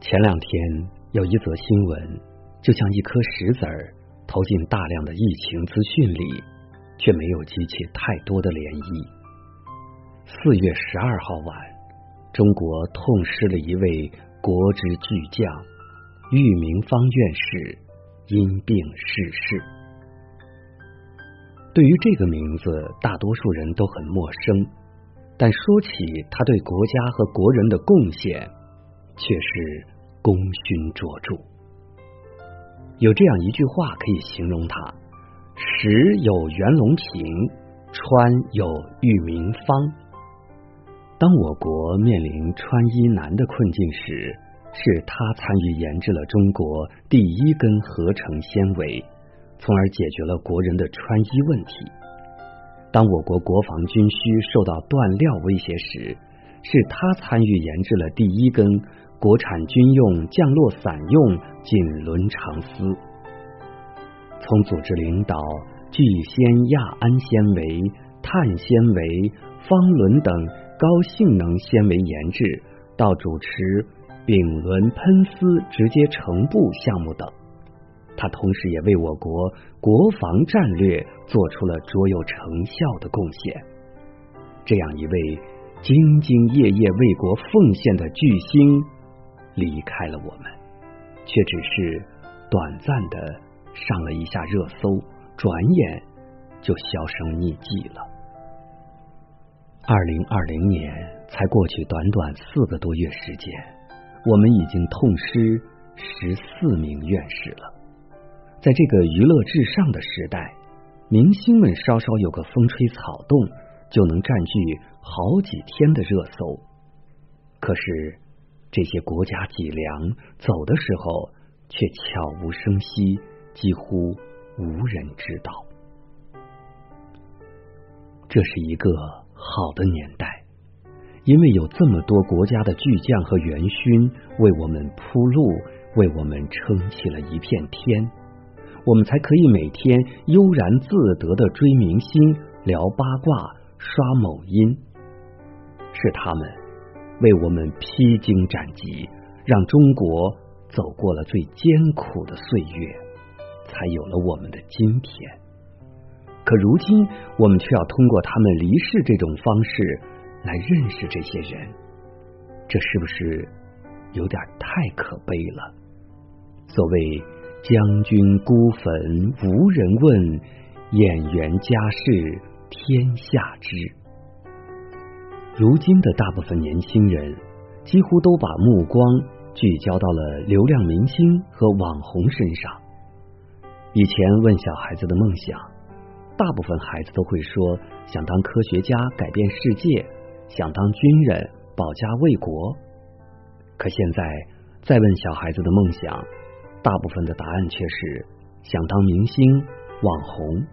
前两天有一则新闻，就像一颗石子儿投进大量的疫情资讯里，却没有激起太多的涟漪。四月十二号晚，中国痛失了一位国之巨匠，玉明方院士因病逝世。对于这个名字，大多数人都很陌生，但说起他对国家和国人的贡献，却是功勋卓著。有这样一句话可以形容他：石有袁隆平，川有玉明方。当我国面临穿衣难的困境时，是他参与研制了中国第一根合成纤维。从而解决了国人的穿衣问题。当我国国防军需受到断料威胁时，是他参与研制了第一根国产军用降落伞用锦纶长丝。从组织领导聚酰亚胺纤维、碳纤维、芳纶等高性能纤维研制，到主持丙纶喷丝直接成布项目等。他同时也为我国国防战略做出了卓有成效的贡献。这样一位兢兢业业为国奉献的巨星离开了我们，却只是短暂的上了一下热搜，转眼就销声匿迹了。二零二零年才过去短短四个多月时间，我们已经痛失十四名院士了。在这个娱乐至上的时代，明星们稍稍有个风吹草动，就能占据好几天的热搜。可是这些国家脊梁走的时候，却悄无声息，几乎无人知道。这是一个好的年代，因为有这么多国家的巨匠和元勋为我们铺路，为我们撑起了一片天。我们才可以每天悠然自得的追明星、聊八卦、刷某音。是他们为我们披荆斩棘，让中国走过了最艰苦的岁月，才有了我们的今天。可如今，我们却要通过他们离世这种方式来认识这些人，这是不是有点太可悲了？所谓。将军孤坟无人问，演员家事天下知。如今的大部分年轻人，几乎都把目光聚焦到了流量明星和网红身上。以前问小孩子的梦想，大部分孩子都会说想当科学家改变世界，想当军人保家卫国。可现在再问小孩子的梦想，大部分的答案却是想当明星、网红，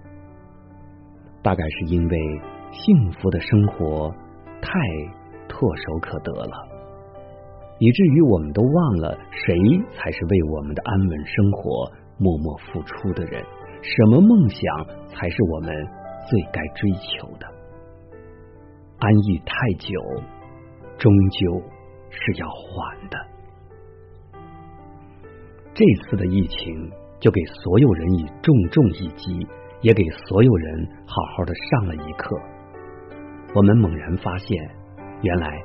大概是因为幸福的生活太唾手可得了，以至于我们都忘了谁才是为我们的安稳生活默默付出的人，什么梦想才是我们最该追求的。安逸太久，终究是要还的。这次的疫情就给所有人以重重一击，也给所有人好好的上了一课。我们猛然发现，原来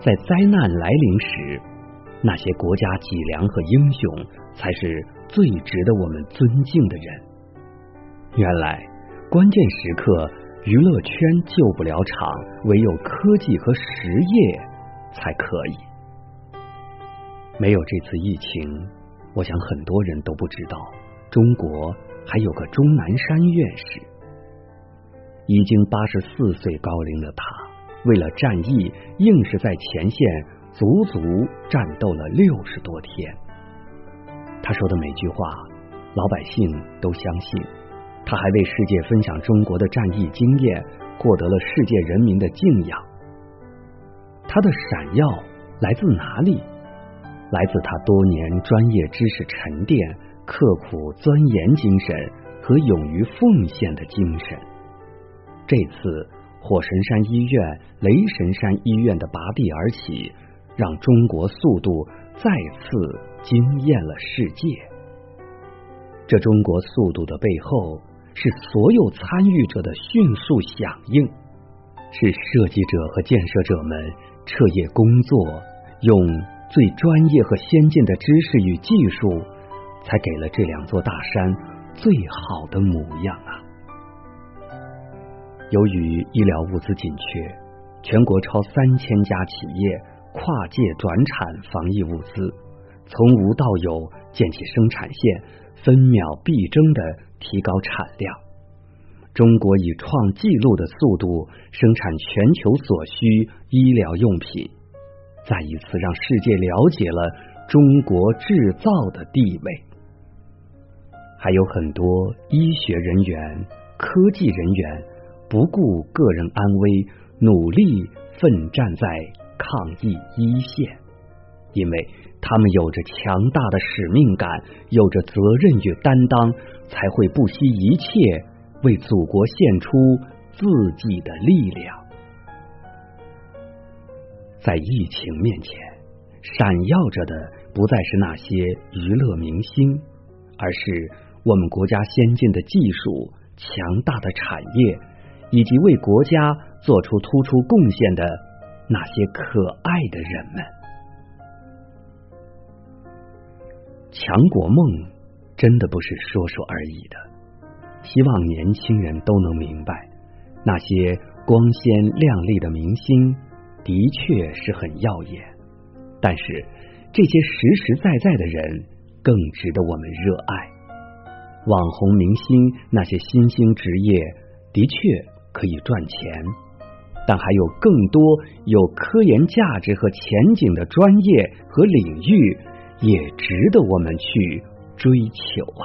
在灾难来临时，那些国家脊梁和英雄才是最值得我们尊敬的人。原来关键时刻，娱乐圈救不了场，唯有科技和实业才可以。没有这次疫情。我想很多人都不知道，中国还有个钟南山院士。已经八十四岁高龄的他，为了战役，硬是在前线足足战斗了六十多天。他说的每句话，老百姓都相信。他还为世界分享中国的战役经验，获得了世界人民的敬仰。他的闪耀来自哪里？来自他多年专业知识沉淀、刻苦钻研精神和勇于奉献的精神。这次火神山医院、雷神山医院的拔地而起，让中国速度再次惊艳了世界。这中国速度的背后，是所有参与者的迅速响应，是设计者和建设者们彻夜工作，用最专业和先进的知识与技术，才给了这两座大山最好的模样啊！由于医疗物资紧缺，全国超三千家企业。跨界转产防疫物资，从无到有建起生产线，分秒必争的提高产量。中国以创纪录的速度生产全球所需医疗用品，再一次让世界了解了中国制造的地位。还有很多医学人员、科技人员不顾个人安危，努力奋战在。抗疫一线，因为他们有着强大的使命感，有着责任与担当，才会不惜一切为祖国献出自己的力量。在疫情面前，闪耀着的不再是那些娱乐明星，而是我们国家先进的技术、强大的产业，以及为国家做出突出贡献的。那些可爱的人们，强国梦真的不是说说而已的。希望年轻人都能明白，那些光鲜亮丽的明星的确是很耀眼，但是这些实实在在的人更值得我们热爱。网红明星那些新兴职业的确可以赚钱。但还有更多有科研价值和前景的专业和领域，也值得我们去追求啊！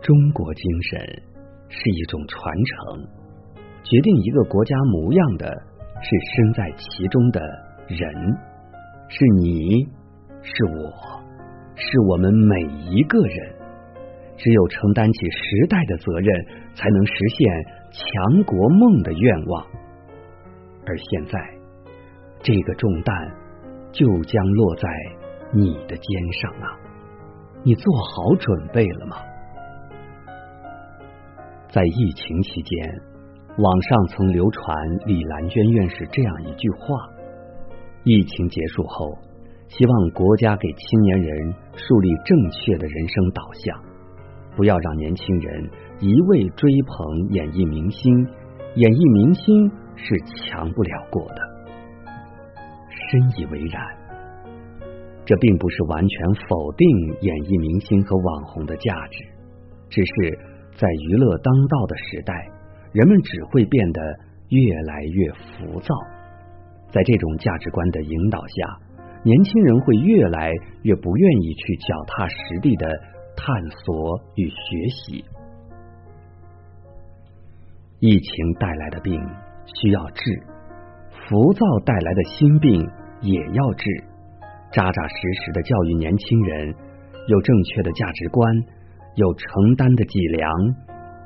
中国精神是一种传承，决定一个国家模样的是身在其中的人，是你，是我，是我们每一个人。只有承担起时代的责任，才能实现强国梦的愿望。而现在，这个重担就将落在你的肩上啊！你做好准备了吗？在疫情期间，网上曾流传李兰娟院士这样一句话：疫情结束后，希望国家给青年人树立正确的人生导向，不要让年轻人一味追捧演艺明星，演艺明星。是强不了过的，深以为然。这并不是完全否定演艺明星和网红的价值，只是在娱乐当道的时代，人们只会变得越来越浮躁。在这种价值观的引导下，年轻人会越来越不愿意去脚踏实地的探索与学习。疫情带来的病。需要治，浮躁带来的心病也要治。扎扎实实的教育年轻人，有正确的价值观，有承担的脊梁，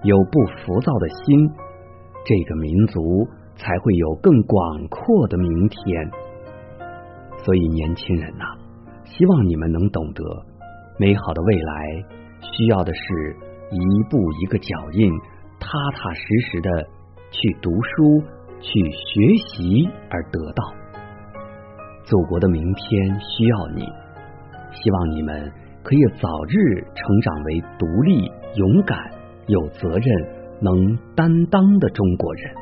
有不浮躁的心，这个民族才会有更广阔的明天。所以，年轻人呐，希望你们能懂得，美好的未来需要的是一步一个脚印，踏踏实实的去读书。去学习而得到，祖国的明天需要你。希望你们可以早日成长为独立、勇敢、有责任、能担当的中国人。